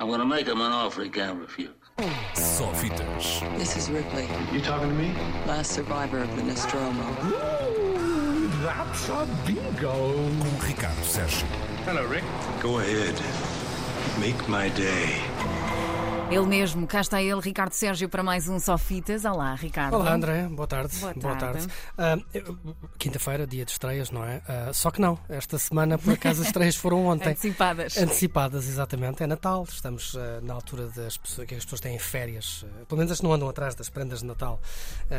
I'm gonna make him an offer he can't refuse. Só fitas. This is Ripley, You talking to me? last survivor of the Nostromo. That's a bingo. Com Ricardo Sérgio. Hello, Rick. Go ahead. Make my day. Ele mesmo, cá está ele, Ricardo Sérgio, para mais um Só Fitas. Olá, Ricardo. Olá, André. Boa tarde. Boa tarde. Ah, eu- Quinta-feira, dia de estreias, não é? Ah, só que não. Esta semana, por acaso, as estreias foram ontem. Antecipadas. Antecipadas, exatamente. É Natal. Estamos ah, na altura das pessoas, que as pessoas têm férias. pelo menos as que não andam atrás das prendas de Natal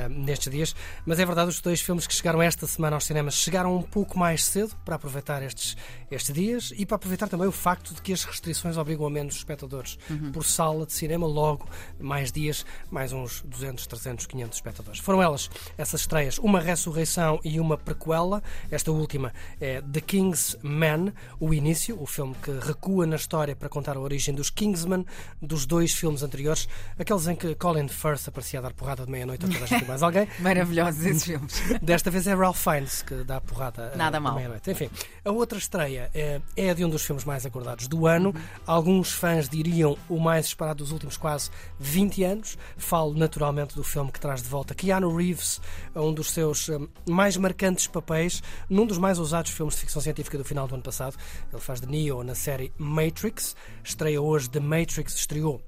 nestes dias. Mas é verdade, os dois filmes que chegaram esta semana aos cinemas chegaram um pouco mais cedo para aproveitar estes, estes dias e para aproveitar também o facto de que as restrições obrigam a menos espectadores por sala de cinema. Logo, mais dias, mais uns 200, 300, 500 espectadores. Foram elas, essas estreias, uma ressurreição e uma prequela. Esta última é The King's Man, o início, o filme que recua na história para contar a origem dos Kingsmen, dos dois filmes anteriores, aqueles em que Colin Firth aparecia a dar porrada de meia-noite a toda a gente e mais alguém. Maravilhosos esses filmes. Desta vez é Ralph Fiennes que dá a porrada eh, Nada mal. meia-noite. Enfim, a outra estreia é, é de um dos filmes mais aguardados do ano. Alguns fãs diriam o mais esperado dos últimos quase 20 anos. Falo naturalmente do filme que traz de volta Keanu Reeves um dos seus eh, mais marcantes papéis num dos mais ousados filmes de ficção científica do final do ano passado. Ele faz de Neo na série Matrix. Estreia hoje The Matrix, estreou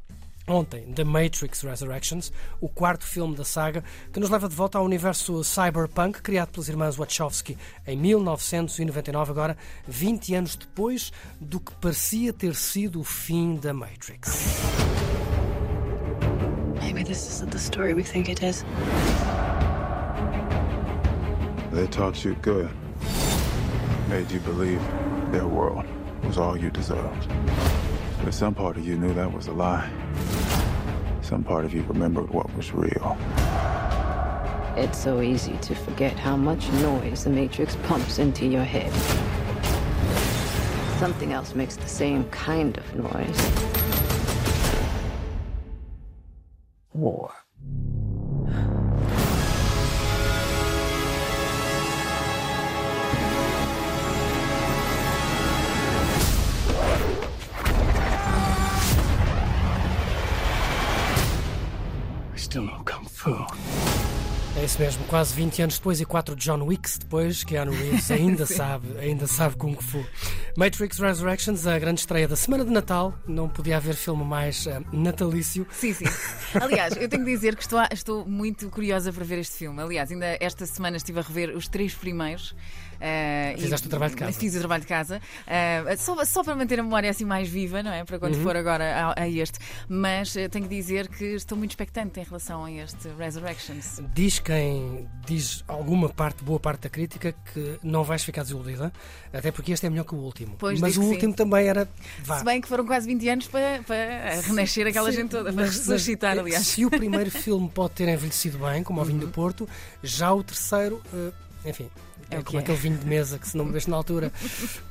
Ontem, The Matrix Resurrections, o quarto filme da saga, que nos leva de volta ao universo cyberpunk, criado pelos irmãos Wachowski em 1999, agora 20 anos depois do que parecia ter sido o fim da Matrix. Maybe this isn't the story we think it is. They taught you good, made you believe their world was all you deserved. But some part of you knew that was a lie. Some part of you remembered what was real. It's so easy to forget how much noise the Matrix pumps into your head. Something else makes the same kind of noise. War. Isso mesmo, quase 20 anos depois e quatro John Wicks depois, Keanu Reeves ainda sabe, ainda sabe Kung Fu. Matrix Resurrections, a grande estreia da semana de Natal, não podia haver filme mais eh, natalício. Sim, sim. Aliás, eu tenho que dizer que estou, estou muito curiosa para ver este filme. Aliás, ainda esta semana estive a rever os três primeiros. E- Fizeste o trabalho de casa. Fiz o trabalho de casa. ah, só, só para manter a memória assim mais viva, não é? Para quando Uhum. for agora a, a este. Mas ah, tenho que dizer que estou muito expectante em relação a este Resurrections. Diz quem diz alguma parte, boa parte da crítica, que não vais ficar desiludida, até porque este é melhor que o último. Pois, Mas o último também era. Vá. Se bem que foram quase 20 anos para, para renascer aquela Sim, gente toda, para mas- ressuscitar, aliás. Se o primeiro filme pode ter envelhecido bem, como o Uhum. vinho do Porto, já o terceiro, enfim. É É, como é. aquele vinho de mesa que se não bebeste na altura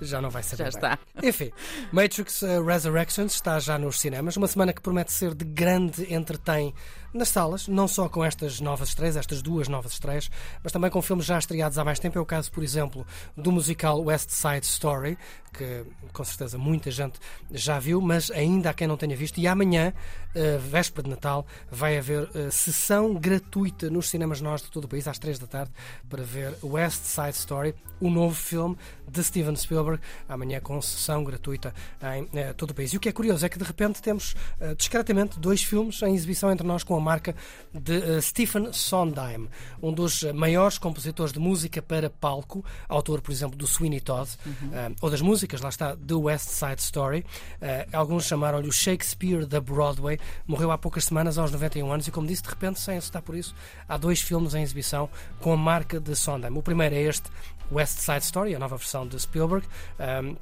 já não vai saber Já bem. está. Enfim, Matrix eh, Resurrections está já nos cinemas, uma semana que promete ser de grande entretém nas salas, não só com estas novas estreias, estas duas novas estreias, mas também com filmes já estreados há mais tempo. É o caso, por exemplo, do musical West Side Story, que com certeza muita gente já viu, mas ainda há quem não tenha visto. E amanhã, eh, véspera de Natal, vai haver eh, sessão gratuita nos cinemas nós de todo o país, às três da tarde, para ver West Side Story, o novo filme de Steven Spielberg, amanhã com sessão gratuita em eh, todo o país. E o que é curioso é que de repente temos eh, discretamente dois filmes em exibição entre nós com a marca de eh, Stephen Sondheim, um dos maiores compositores de música para palco, autor, por exemplo, do Sweeney Todd, eh, ou das músicas, lá está, do West Side Story. Eh, alguns chamaram-lhe o Shakespeare da Broadway. Morreu há poucas semanas, aos 91 anos, e como disse, de repente, sem assustar por isso, há dois filmes em exibição com a marca de Sondheim. O primeiro é este, West Side Story, a nova versão de Spielberg. Um,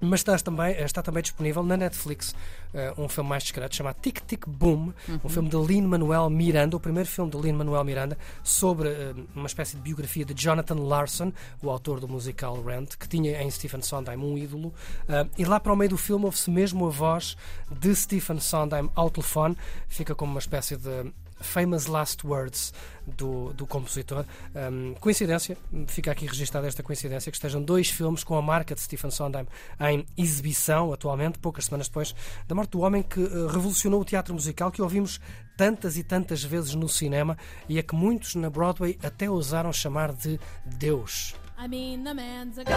mas está também, está também disponível na Netflix eh, um filme mais discreto chamado Tic Tic Boom, um filme de Lin-Manuel Miranda, o primeiro filme de Lin-Manuel Miranda, sobre eh, uma espécie de biografia de Jonathan Larson, o autor do musical Rent, que tinha em Stephen Sondheim um ídolo. Eh, e lá para o meio do filme ouve-se mesmo a voz de Stephen Sondheim ao telefone, fica como uma espécie de Famous Last Words do, do compositor. Um, coincidência, fica aqui registada esta coincidência, que estejam dois filmes com a marca de Stephen Sondheim em exibição atualmente, poucas semanas depois da morte do homem que uh, revolucionou o teatro musical que ouvimos tantas e tantas vezes no cinema e a que muitos na Broadway até ousaram chamar de Deus. I mean, the man's a god.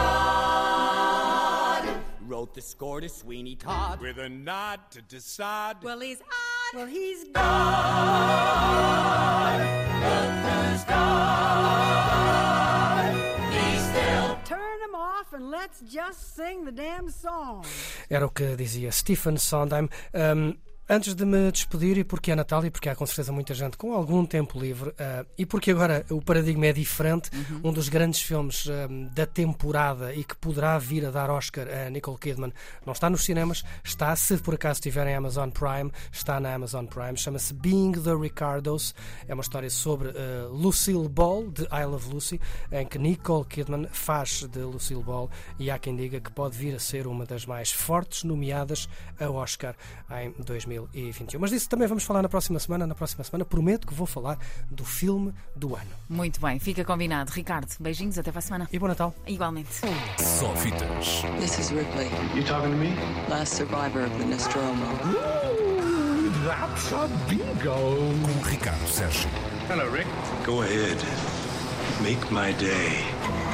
Wrote the score to Sweeney Todd. With a nod to decide. Well, he's odd. Well, he's God. Look who's God. He's still. Turn him off and let's just sing the damn song. Era o que dizia Stephen Sondheim. Um, Antes de me despedir, e porque é Natal e porque há com certeza muita gente com algum tempo livre, uh, e porque agora o paradigma é diferente, uhum. um dos grandes filmes uh, da temporada e que poderá vir a dar Oscar a Nicole Kidman não está nos cinemas, está, se por acaso estiver em Amazon Prime, está na Amazon Prime, chama-se Being the Ricardos, é uma história sobre uh, Lucille Ball, de I Love Lucy, em que Nicole Kidman faz de Lucille Ball e há quem diga que pode vir a ser uma das mais fortes nomeadas a Oscar em 2000. 2021. Mas disso também vamos falar na próxima semana. Na próxima semana prometo que vou falar do filme do ano. Muito bem, fica combinado. Ricardo, beijinhos, até para a semana. E bom Natal. Igualmente. Só fitas. This is Ripley. You talking to me? Last survivor of the Nostromo. Ooh, that's a bingo. Com Ricardo Sérgio. Hello, Rick. Go ahead. Make my day.